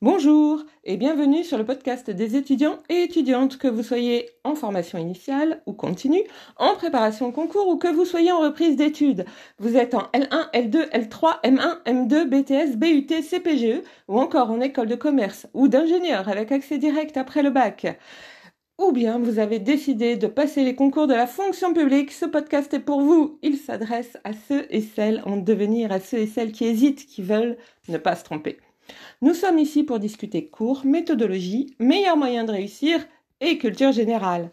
Bonjour et bienvenue sur le podcast des étudiants et étudiantes, que vous soyez en formation initiale ou continue, en préparation au concours ou que vous soyez en reprise d'études. Vous êtes en L1, L2, L3, M1, M2, BTS, BUT, CPGE ou encore en école de commerce ou d'ingénieur avec accès direct après le bac. Ou bien vous avez décidé de passer les concours de la fonction publique, ce podcast est pour vous. Il s'adresse à ceux et celles en devenir, à ceux et celles qui hésitent, qui veulent ne pas se tromper. Nous sommes ici pour discuter cours, méthodologie, meilleurs moyens de réussir et culture générale.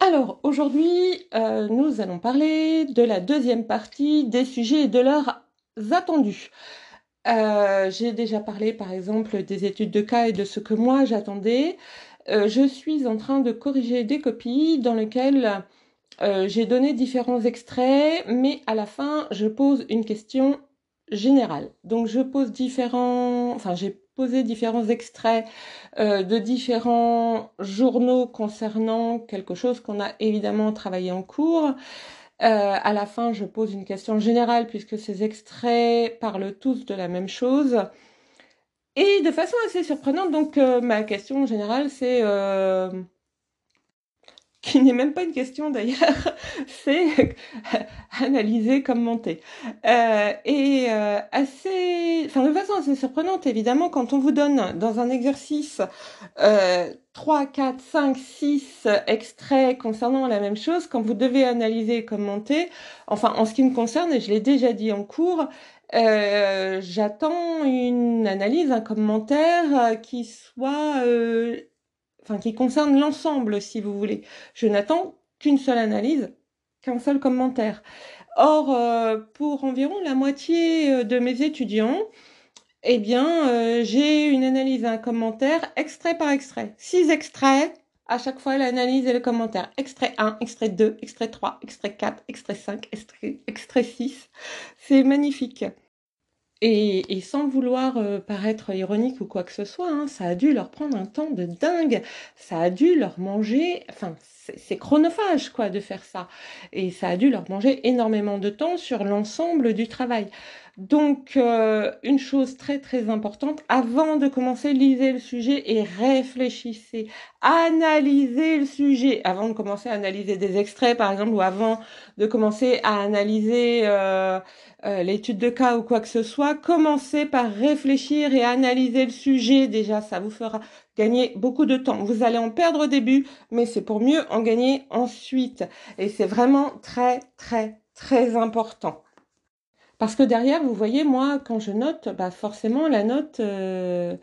Alors aujourd'hui, euh, nous allons parler de la deuxième partie des sujets et de leurs attendus. Euh, j'ai déjà parlé par exemple des études de cas et de ce que moi j'attendais. Euh, je suis en train de corriger des copies dans lesquelles j'ai donné différents extraits, mais à la fin je pose une question général. Donc je pose différents, enfin j'ai posé différents extraits euh, de différents journaux concernant quelque chose qu'on a évidemment travaillé en cours. Euh, à la fin, je pose une question générale puisque ces extraits parlent tous de la même chose. Et de façon assez surprenante, donc euh, ma question générale, c'est qui n'est même pas une question d'ailleurs, c'est analyser, commenter. Euh, et euh, assez, enfin de façon assez surprenante évidemment, quand on vous donne dans un exercice euh, 3, 4, 5, 6 extraits concernant la même chose, quand vous devez analyser et commenter, enfin en ce qui me concerne, et je l'ai déjà dit en cours, euh, j'attends une analyse, un commentaire qui soit euh, enfin qui concerne l'ensemble, si vous voulez. Je n'attends qu'une seule analyse, qu'un seul commentaire. Or, euh, pour environ la moitié euh, de mes étudiants, eh bien, euh, j'ai une analyse, un commentaire, extrait par extrait. Six extraits, à chaque fois l'analyse et le commentaire. Extrait 1, extrait 2, extrait 3, extrait 4, extrait 5, extrait, extrait 6. C'est magnifique. Et, sans vouloir euh, paraître ironique ou quoi que ce soit, hein, ça a dû leur prendre un temps de dingue. Ça a dû leur manger, enfin, c'est chronophage quoi de faire ça. Et ça a dû leur manger énormément de temps sur l'ensemble du travail. Donc, euh, une chose très très importante, avant de commencer, lisez le sujet et réfléchissez. Analysez le sujet avant de commencer à analyser des extraits, par exemple, ou avant de commencer à analyser euh, euh, l'étude de cas ou quoi que ce soit. Commencez par réfléchir et analyser le sujet. Déjà, ça vous fera gagner beaucoup de temps. Vous allez en perdre au début, mais c'est pour mieux en gagner ensuite. Et c'est vraiment très très très important. Parce que derrière, vous voyez, moi, quand je note, bah forcément, la note, euh,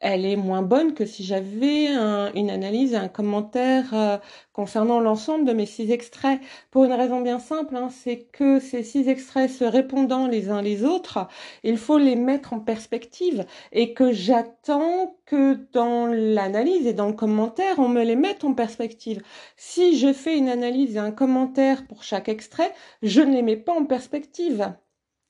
elle est moins bonne que si j'avais une analyse, un commentaire euh, concernant l'ensemble de mes six extraits. Pour une raison bien simple, hein, c'est que ces six extraits se répondant les uns les autres, il faut les mettre en perspective et que j'attends que dans l'analyse et dans le commentaire, on me les mette en perspective. Si je fais une analyse et un commentaire pour chaque extrait, je ne les mets pas en perspective.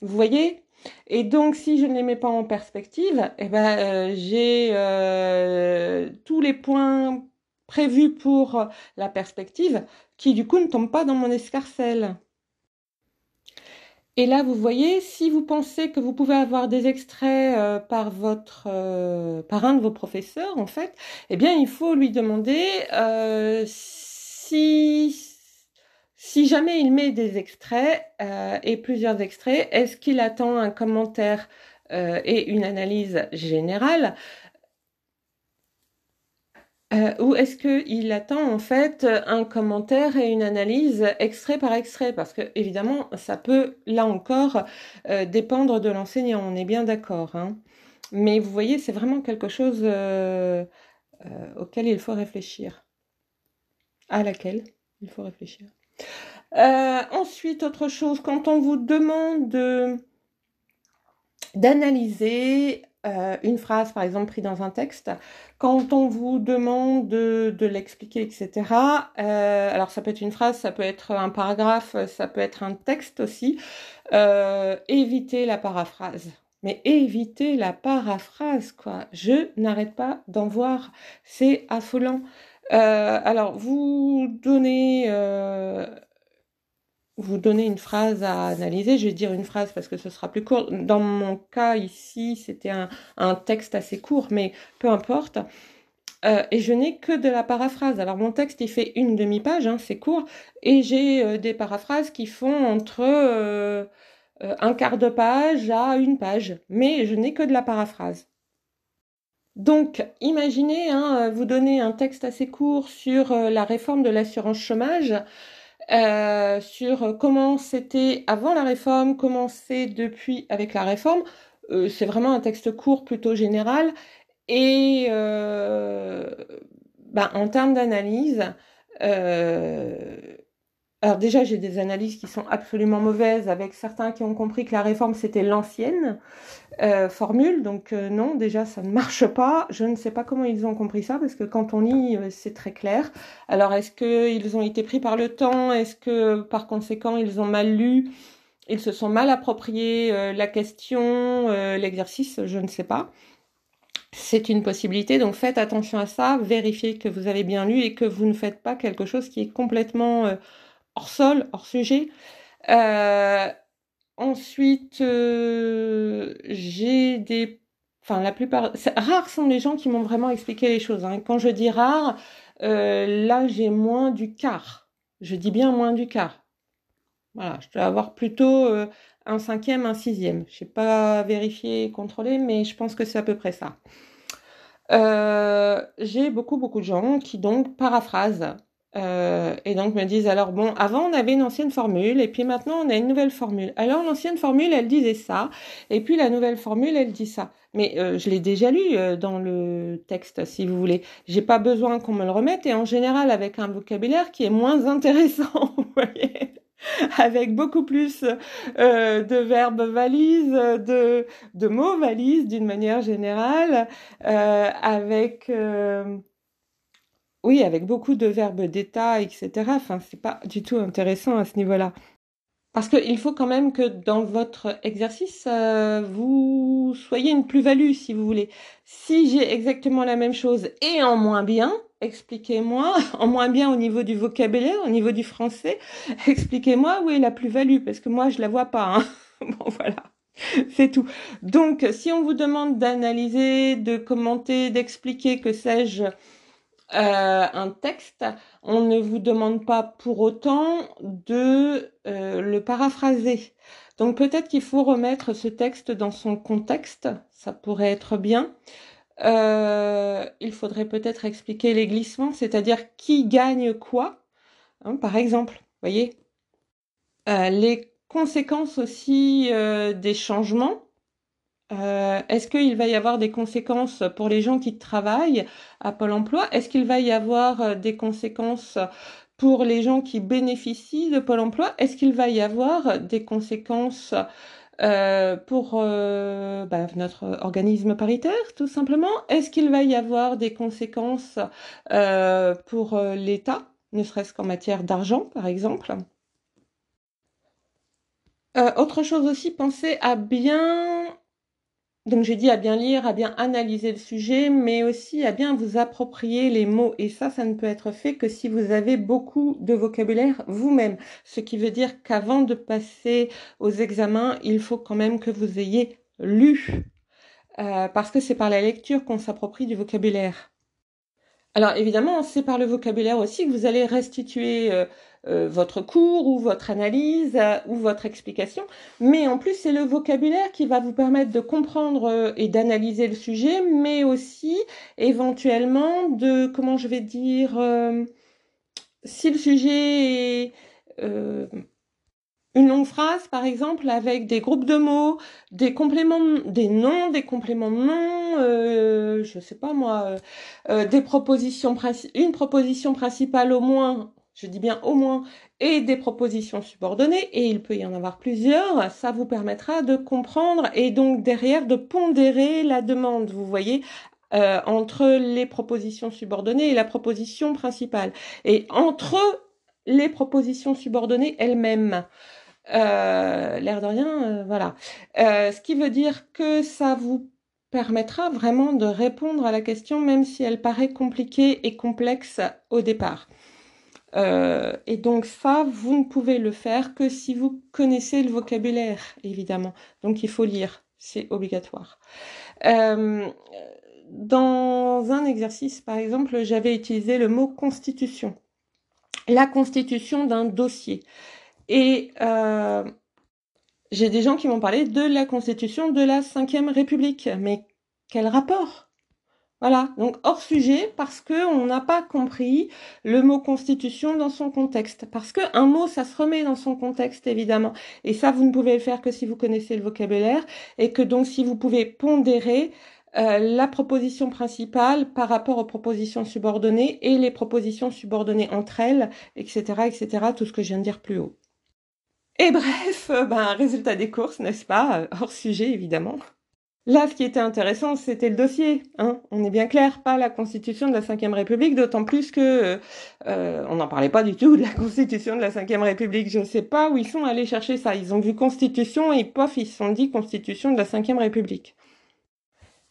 Vous voyez? Et donc, si je ne les mets pas en perspective, eh ben, euh, j'ai euh, tous les points prévus pour la perspective qui, du coup, ne tombent pas dans mon escarcelle. Et là, vous voyez, si vous pensez que vous pouvez avoir des extraits euh, par votre, par un de vos professeurs, en fait, eh bien, il faut lui demander si si jamais il met des extraits euh, et plusieurs extraits, est-ce qu'il attend un commentaire euh, et une analyse générale euh, ou est-ce qu'il attend en fait un commentaire et une analyse extrait par extrait? Parce que évidemment, ça peut là encore dépendre de l'enseignant, on est bien d'accord. Hein. Mais vous voyez, c'est vraiment quelque chose auquel il faut réfléchir. À laquelle il faut réfléchir. Euh, ensuite, autre chose, quand on vous demande d'analyser euh, une phrase, par exemple, prise dans un texte, quand on vous demande de, l'expliquer, etc., euh, alors ça peut être une phrase, ça peut être un paragraphe, ça peut être un texte aussi, évitez la paraphrase. Mais évitez la paraphrase, quoi. Je n'arrête pas d'en voir. C'est affolant. Alors, vous donnez vous donner une phrase à analyser, je vais dire une phrase parce que ce sera plus court. Dans mon cas ici, c'était un, texte assez court, mais peu importe. Euh, et je n'ai que de la paraphrase. Alors mon texte, il fait une demi-page, hein, c'est court, et j'ai euh, des paraphrases qui font entre euh, un quart de page à une page, mais je n'ai que de la paraphrase. Donc, imaginez, hein, vous donnez un texte assez court sur la réforme de l'assurance chômage, euh, sur comment c'était avant la réforme, comment c'est depuis avec la réforme. Euh, c'est vraiment un texte court, plutôt général. Et euh, ben, en termes d'analyse, alors déjà, j'ai des analyses qui sont absolument mauvaises, avec certains qui ont compris que la réforme, c'était l'ancienne euh, formule. Donc euh, non, déjà, ça ne marche pas. Je ne sais pas comment ils ont compris ça, parce que quand on lit, euh, c'est très clair. Alors, est-ce qu'ils ont été pris par le temps? Est-ce que, par conséquent, ils ont mal lu? Ils se sont mal appropriés la question, l'exercice? Je ne sais pas. C'est une possibilité, donc faites attention à ça, vérifiez que vous avez bien lu et que vous ne faites pas quelque chose qui est complètement hors sol, hors sujet. Euh, ensuite, euh, j'ai des... Enfin, la plupart... Rares sont les gens qui m'ont vraiment expliqué les choses. Hein. Quand je dis rare, euh, là, j'ai moins du quart. Je dis bien moins du quart. Voilà, je dois avoir plutôt un cinquième, un sixième. Je n'ai pas vérifié et contrôlé, mais je pense que c'est à peu près ça. j'ai beaucoup, beaucoup de gens qui donc paraphrasent euh, et donc me disent alors bon avant on avait une ancienne formule et puis maintenant on a une nouvelle formule. Alors l'ancienne formule elle disait ça et puis la nouvelle formule elle dit ça. Mais euh, je l'ai déjà lu euh, dans le texte si vous voulez. J'ai pas besoin qu'on me le remette et en général avec un vocabulaire qui est moins intéressant, vous voyez avec beaucoup plus euh, de verbes valises, de, de mots valises d'une manière générale, euh, avec oui, avec beaucoup de verbes d'état, etc. Enfin, c'est pas du tout intéressant à ce niveau-là. Parce qu'il faut quand même que dans votre exercice, euh, vous soyez une plus-value, si vous voulez. Si j'ai exactement la même chose et en moins bien, expliquez-moi, en moins bien au niveau du vocabulaire, au niveau du français, expliquez-moi où est la plus-value, parce que moi, je la vois pas. Hein. bon, voilà. C'est tout. Donc, si on vous demande d'analyser, de commenter, d'expliquer, que sais-je, euh, un texte, on ne vous demande pas pour autant de euh, le paraphraser. Donc peut-être qu'il faut remettre ce texte dans son contexte, ça pourrait être bien. Euh, il faudrait peut-être expliquer les glissements, c'est-à-dire qui gagne quoi, hein, par exemple, voyez. les conséquences aussi des changements, euh, est-ce qu'il va y avoir des conséquences pour les gens qui travaillent à Pôle Emploi? Est-ce qu'il va y avoir euh, des conséquences pour les gens qui bénéficient de Pôle Emploi? Est-ce qu'il va y avoir des conséquences euh, pour bah, notre organisme paritaire, tout simplement? Est-ce qu'il va y avoir des conséquences pour l'État, ne serait-ce qu'en matière d'argent, par exemple? Autre chose aussi, pensez à bien donc j'ai dit à bien lire, à bien analyser le sujet, mais aussi à bien vous approprier les mots. Et ça, ça ne peut être fait que si vous avez beaucoup de vocabulaire vous-même. Ce qui veut dire qu'avant de passer aux examens, il faut quand même que vous ayez lu. Euh, parce que c'est par la lecture qu'on s'approprie du vocabulaire. Alors évidemment, c'est par le vocabulaire aussi que vous allez restituer euh, euh, votre cours ou votre analyse euh, ou votre explication, mais en plus c'est le vocabulaire qui va vous permettre de comprendre et d'analyser le sujet, mais aussi éventuellement de, comment je vais dire, si le sujet est une longue phrase, par exemple, avec des groupes de mots, des compléments, des noms, des compléments de noms, euh, je sais pas moi, euh, euh, des propositions, une proposition principale au moins, je dis bien au moins, et des propositions subordonnées, et il peut y en avoir plusieurs, ça vous permettra de comprendre et donc derrière de pondérer la demande, vous voyez, euh, entre les propositions subordonnées et la proposition principale, et entre les propositions subordonnées elles-mêmes. Euh, l'air de rien, euh, voilà. Euh, ce qui veut dire que ça vous permettra vraiment de répondre à la question, même si elle paraît compliquée et complexe au départ. et donc ça, vous ne pouvez le faire que si vous connaissez le vocabulaire, évidemment. Donc il faut lire, c'est obligatoire. Euh, dans un exercice, par exemple, j'avais utilisé le mot constitution. La constitution d'un dossier. Et euh, j'ai des gens qui m'ont parlé de la constitution de la Ve République. Mais quel rapport? Voilà, donc hors sujet parce que on n'a pas compris le mot constitution dans son contexte. Parce que un mot, ça se remet dans son contexte évidemment, et ça vous ne pouvez le faire que si vous connaissez le vocabulaire et que donc si vous pouvez pondérer euh, la proposition principale par rapport aux propositions subordonnées et les propositions subordonnées entre elles, etc., etc., tout ce que je viens de dire plus haut. Et bref, euh, ben, résultat des courses, n'est-ce pas euh, Hors sujet, évidemment. Là, ce qui était intéressant, c'était le dossier. Hein on est bien clair, pas la constitution de la Ve République, d'autant plus que on n'en parlait pas du tout de la constitution de la Ve République. Je ne sais pas où ils sont allés chercher ça. Ils ont vu constitution et pof, ils se sont dit constitution de la Ve République.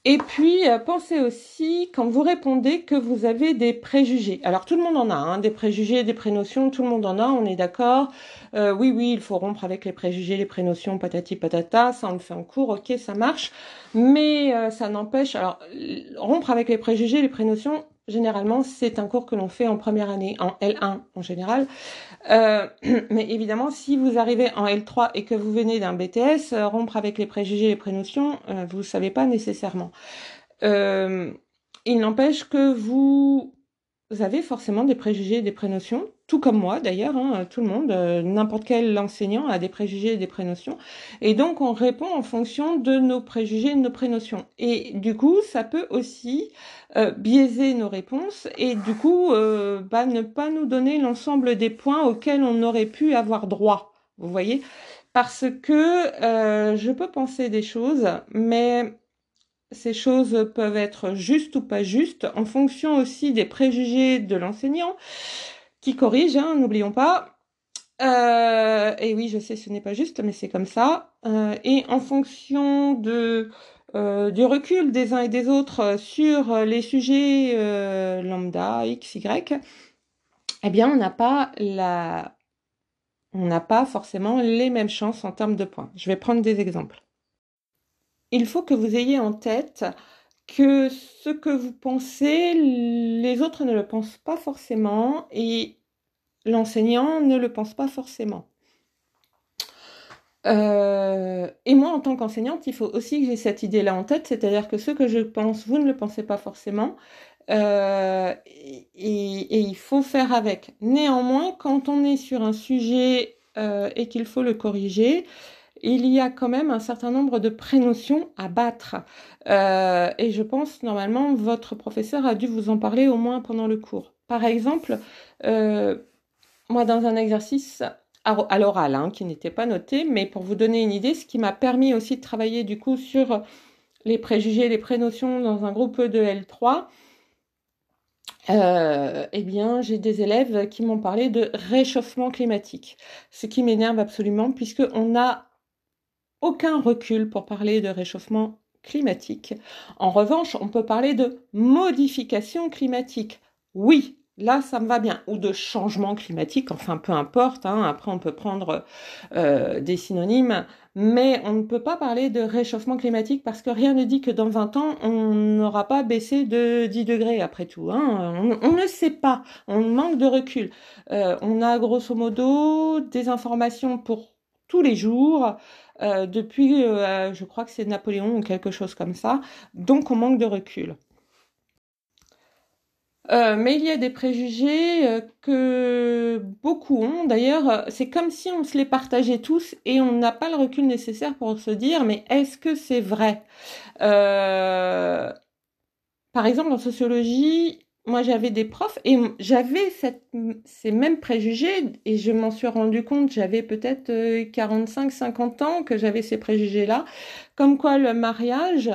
Et puis, euh, pensez aussi, quand vous répondez, que vous avez des préjugés. Alors, tout le monde en a, hein, des préjugés, des prénotions, tout le monde en a, on est d'accord. Euh, oui, oui, il faut rompre avec les préjugés, les prénotions, patati patata, ça on le fait en cours, ok, ça marche. Mais euh, ça n'empêche, alors, rompre avec les préjugés, les prénotions, généralement, c'est un cours que l'on fait en première année, en L1 en général. Euh, mais évidemment, si vous arrivez en L3 et que vous venez d'un BTS, euh, rompre avec les préjugés et les prénotions, euh, vous ne savez pas nécessairement. il n'empêche que vous vous avez forcément des préjugés et des prénotions, tout comme moi d'ailleurs, hein, tout le monde, euh, n'importe quel enseignant a des préjugés et des prénotions. Et donc on répond en fonction de nos préjugés et de nos prénotions. Et du coup, ça peut aussi euh, biaiser nos réponses et du coup euh, bah, ne pas nous donner l'ensemble des points auxquels on aurait pu avoir droit. Vous voyez Parce que je peux penser des choses, mais ces choses peuvent être justes ou pas justes en fonction aussi des préjugés de l'enseignant qui corrige, hein, n'oublions pas. Euh, et oui, je sais, ce n'est pas juste, mais c'est comme ça. Euh, et en fonction de euh, du recul des uns et des autres sur les sujets lambda, x, y, eh bien, on n'a pas la, on n'a pas forcément les mêmes chances en termes de points. Je vais prendre des exemples il faut que vous ayez en tête que ce que vous pensez, les autres ne le pensent pas forcément et l'enseignant ne le pense pas forcément. Euh, et moi, en tant qu'enseignante, il faut aussi que j'ai cette idée-là en tête, c'est-à-dire que ce que je pense, vous ne le pensez pas forcément, euh, et, il faut faire avec. Néanmoins, quand on est sur un sujet euh, et qu'il faut le corriger, il y a quand même un certain nombre de prénotions à battre. Euh, et je pense, normalement, votre professeur a dû vous en parler au moins pendant le cours. Par exemple, euh, moi, dans un exercice à l'oral, hein, qui n'était pas noté, mais pour vous donner une idée, ce qui m'a permis aussi de travailler du coup sur les préjugés, les prénotions dans un groupe de L3, euh, eh bien, j'ai des élèves qui m'ont parlé de réchauffement climatique, ce qui m'énerve absolument puisque on a aucun recul pour parler de réchauffement climatique. En revanche, on peut parler de modification climatique. Oui, là, ça me va bien. Ou de changement climatique, enfin, peu importe. Hein. Après, on peut prendre euh, des synonymes. Mais on ne peut pas parler de réchauffement climatique parce que rien ne dit que dans 20 ans, on n'aura pas baissé de 10 degrés après tout. Hein. On, ne sait pas. On manque de recul. Euh, on a grosso modo des informations pour tous les jours. Euh, depuis, euh, je crois que c'est Napoléon ou quelque chose comme ça. Donc on manque de recul. Euh, mais il y a des préjugés que beaucoup ont. D'ailleurs, c'est comme si on se les partageait tous et on n'a pas le recul nécessaire pour se dire, mais est-ce que c'est vrai? Par exemple, en sociologie, moi j'avais des profs et j'avais ces mêmes préjugés et je m'en suis rendu compte, j'avais peut-être 45-50 euh, ans que j'avais ces préjugés-là, comme quoi le mariage,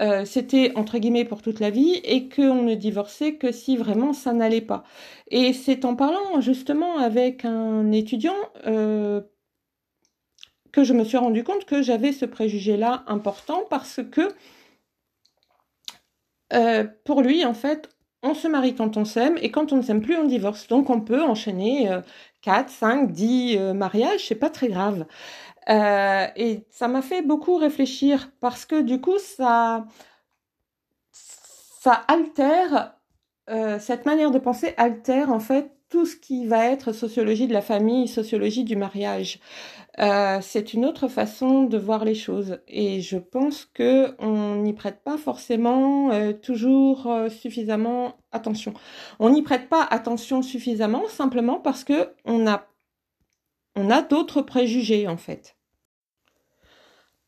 euh, c'était entre guillemets pour toute la vie et qu'on ne divorçait que si vraiment ça n'allait pas. Et c'est en parlant justement avec un étudiant euh, que je me suis rendu compte que j'avais ce préjugé-là important parce que pour lui, en fait, on se marie quand on s'aime et quand on ne s'aime plus, on divorce. Donc on peut enchaîner 4, 5, 10 mariages, c'est pas très grave. Euh, et ça m'a fait beaucoup réfléchir parce que du coup, ça, ça altère, euh, cette manière de penser altère en fait tout ce qui va être sociologie de la famille, sociologie du mariage. Euh, c'est une autre façon de voir les choses et je pense que on n'y prête pas forcément euh, toujours euh, suffisamment attention. On n'y prête pas attention suffisamment simplement parce que on a on a d'autres préjugés en fait.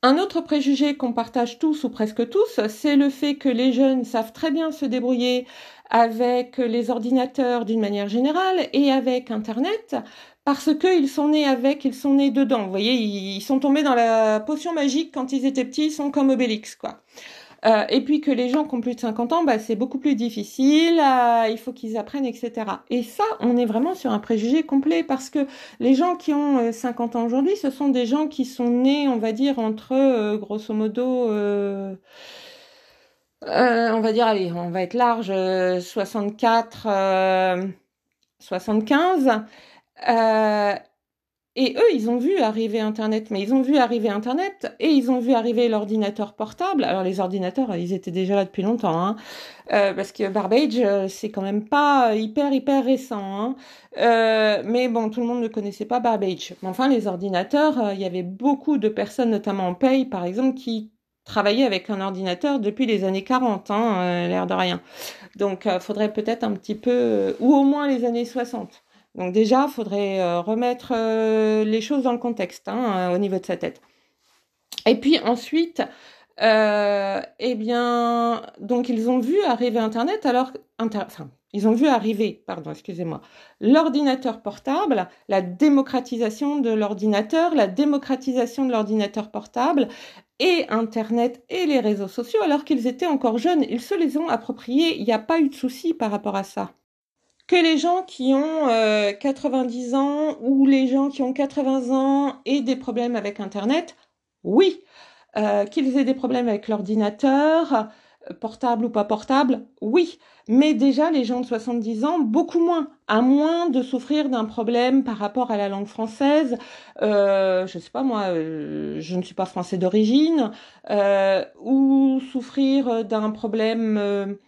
Un autre préjugé qu'on partage tous ou presque tous, c'est le fait que les jeunes savent très bien se débrouiller avec les ordinateurs d'une manière générale et avec Internet parce qu'ils sont nés avec, ils sont nés dedans. Vous voyez, ils sont tombés dans la potion magique quand ils étaient petits, ils sont comme Obélix, quoi. Euh, et puis que les gens qui ont plus de 50 ans, bah, c'est beaucoup plus difficile, euh, il faut qu'ils apprennent, etc. Et ça, on est vraiment sur un préjugé complet parce que les gens qui ont 50 euh, ans aujourd'hui, ce sont des gens qui sont nés, on va dire, entre, grosso modo, on va dire, allez, on va être large, 64, 75. Et eux, ils ont vu arriver Internet, mais ils ont vu arriver Internet et ils ont vu arriver l'ordinateur portable. Alors les ordinateurs, ils étaient déjà là depuis longtemps, hein, euh, parce que Barbage, euh, c'est quand même pas hyper hyper récent. Hein. Euh, mais bon, tout le monde ne connaissait pas Barbage. Mais enfin, les ordinateurs, euh, il y avait beaucoup de personnes, notamment en paye, par exemple, qui travaillaient avec un ordinateur depuis les années 40, hein, l'air de rien. Donc, faudrait peut-être un petit peu, ou au moins les années 60. Donc déjà, il faudrait euh, remettre euh, les choses dans le contexte hein, euh, au niveau de sa tête. Et puis ensuite, eh bien, donc ils ont vu arriver Internet alors, enfin, ils ont vu arriver, pardon, excusez-moi, l'ordinateur portable, la démocratisation de l'ordinateur, la démocratisation de l'ordinateur portable et Internet et les réseaux sociaux alors qu'ils étaient encore jeunes. Ils se les ont appropriés. Il n'y a pas eu de souci par rapport à ça que les gens qui ont 90 euh, ans ou les gens qui ont 80 ans aient des problèmes avec Internet, oui. Euh, qu'ils aient des problèmes avec l'ordinateur, euh, portable ou pas portable, oui. Mais déjà, les gens de 70 ans, beaucoup moins, à moins de souffrir d'un problème par rapport à la langue française. Je sais pas moi, je ne suis pas français d'origine, ou souffrir d'un problème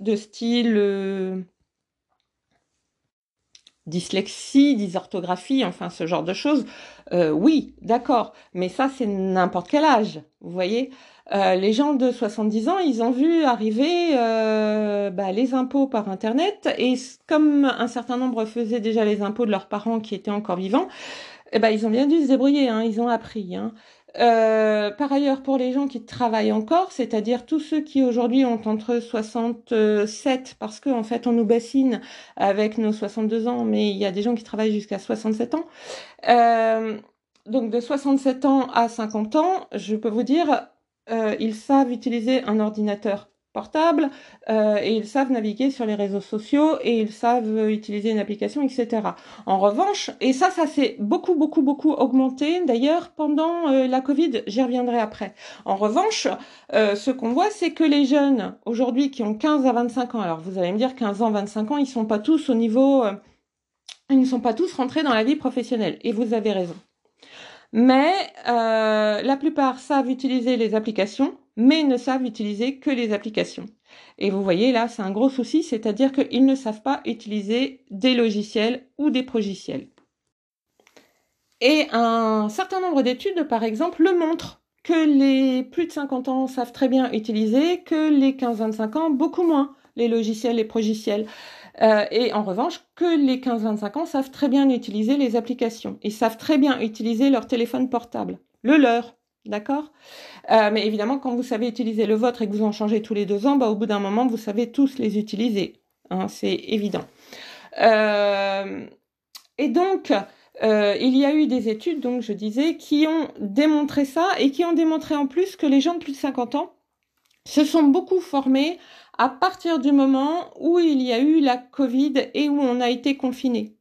de style dyslexie, dysorthographie, enfin ce genre de choses, euh, oui, d'accord, mais ça c'est n'importe quel âge, vous voyez. Euh, les gens de 70 ans, ils ont vu arriver euh, bah, les impôts par Internet et comme un certain nombre faisaient déjà les impôts de leurs parents qui étaient encore vivants, eh ben, ils ont bien dû se débrouiller, hein, ils ont appris. Hein. Euh, par ailleurs, pour les gens qui travaillent encore, c'est-à-dire tous ceux qui aujourd'hui ont entre 67, parce qu'en en fait on nous bassine avec nos 62 ans, mais il y a des gens qui travaillent jusqu'à 67 ans. Euh, donc de 67 ans à 50 ans, je peux vous dire, euh, ils savent utiliser un ordinateur portable euh, et ils savent naviguer sur les réseaux sociaux et ils savent utiliser une application, etc. En revanche, et ça, ça s'est beaucoup, beaucoup, beaucoup augmenté d'ailleurs pendant euh, la Covid, j'y reviendrai après. En revanche, euh, ce qu'on voit, c'est que les jeunes aujourd'hui qui ont 15 à 25 ans, alors vous allez me dire 15 ans, 25 ans, ils sont pas tous au niveau, ils ne sont pas tous rentrés dans la vie professionnelle et vous avez raison. Mais la plupart savent utiliser les applications mais ne savent utiliser que les applications. Et vous voyez là, c'est un gros souci, c'est-à-dire qu'ils ne savent pas utiliser des logiciels ou des progiciels. Et un certain nombre d'études, par exemple, le montrent que les plus de 50 ans savent très bien utiliser, que les 15-25 ans, beaucoup moins, les logiciels et progiciels. Euh, et en revanche, que les 15-25 ans savent très bien utiliser les applications et savent très bien utiliser leur téléphone portable, le leur, D'accord? Euh, Mais évidemment, quand vous savez utiliser le vôtre et que vous en changez tous les deux ans, bah, au bout d'un moment, vous savez tous les utiliser. Hein, c'est évident. Euh, et donc, euh, il y a eu des études, donc je disais, qui ont démontré ça et qui ont démontré en plus que les gens de plus de 50 ans se sont beaucoup formés à partir du moment où il y a eu la Covid et où on a été confiné.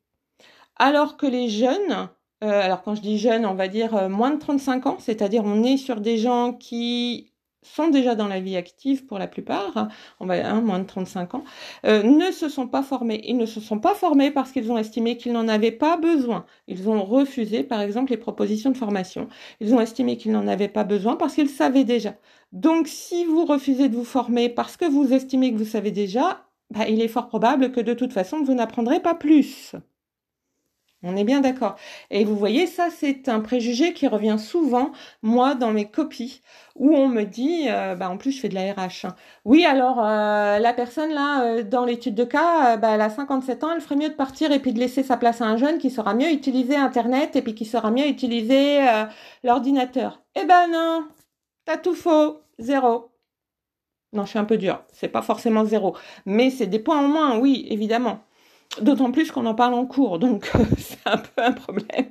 Alors que les jeunes, alors quand je dis jeune, on va dire euh, moins de 35 ans, c'est-à-dire on est sur des gens qui sont déjà dans la vie active pour la plupart, on va hein, moins de 35 ans, euh, ne se sont pas formés. Ils ne se sont pas formés parce qu'ils ont estimé qu'ils n'en avaient pas besoin. Ils ont refusé, par exemple, les propositions de formation. Ils ont estimé qu'ils n'en avaient pas besoin parce qu'ils savaient déjà. Donc, si vous refusez de vous former parce que vous estimez que vous savez déjà, bah, il est fort probable que de toute façon, vous n'apprendrez pas plus. On est bien d'accord. Et vous voyez, ça, c'est un préjugé qui revient souvent, moi, dans mes copies, où on me dit, euh, bah, en plus, je fais de la RH. Hein. Oui, alors, euh, la personne, là, euh, dans l'étude de cas, bah, elle a 57 ans, elle ferait mieux de partir et puis de laisser sa place à un jeune qui saura mieux utiliser Internet et puis qui saura mieux utiliser l'ordinateur. Eh ben non, t'as tout faux, zéro. Non, je suis un peu dur. C'est pas forcément zéro. Mais c'est des points en moins, oui, évidemment. D'autant plus qu'on en parle en cours, donc c'est un peu un problème.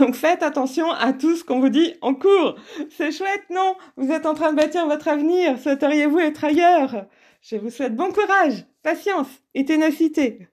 Donc faites attention à tout ce qu'on vous dit en cours. C'est chouette, non? Vous êtes en train de bâtir votre avenir. Souhaiteriez-vous être ailleurs? Je vous souhaite bon courage, patience et ténacité.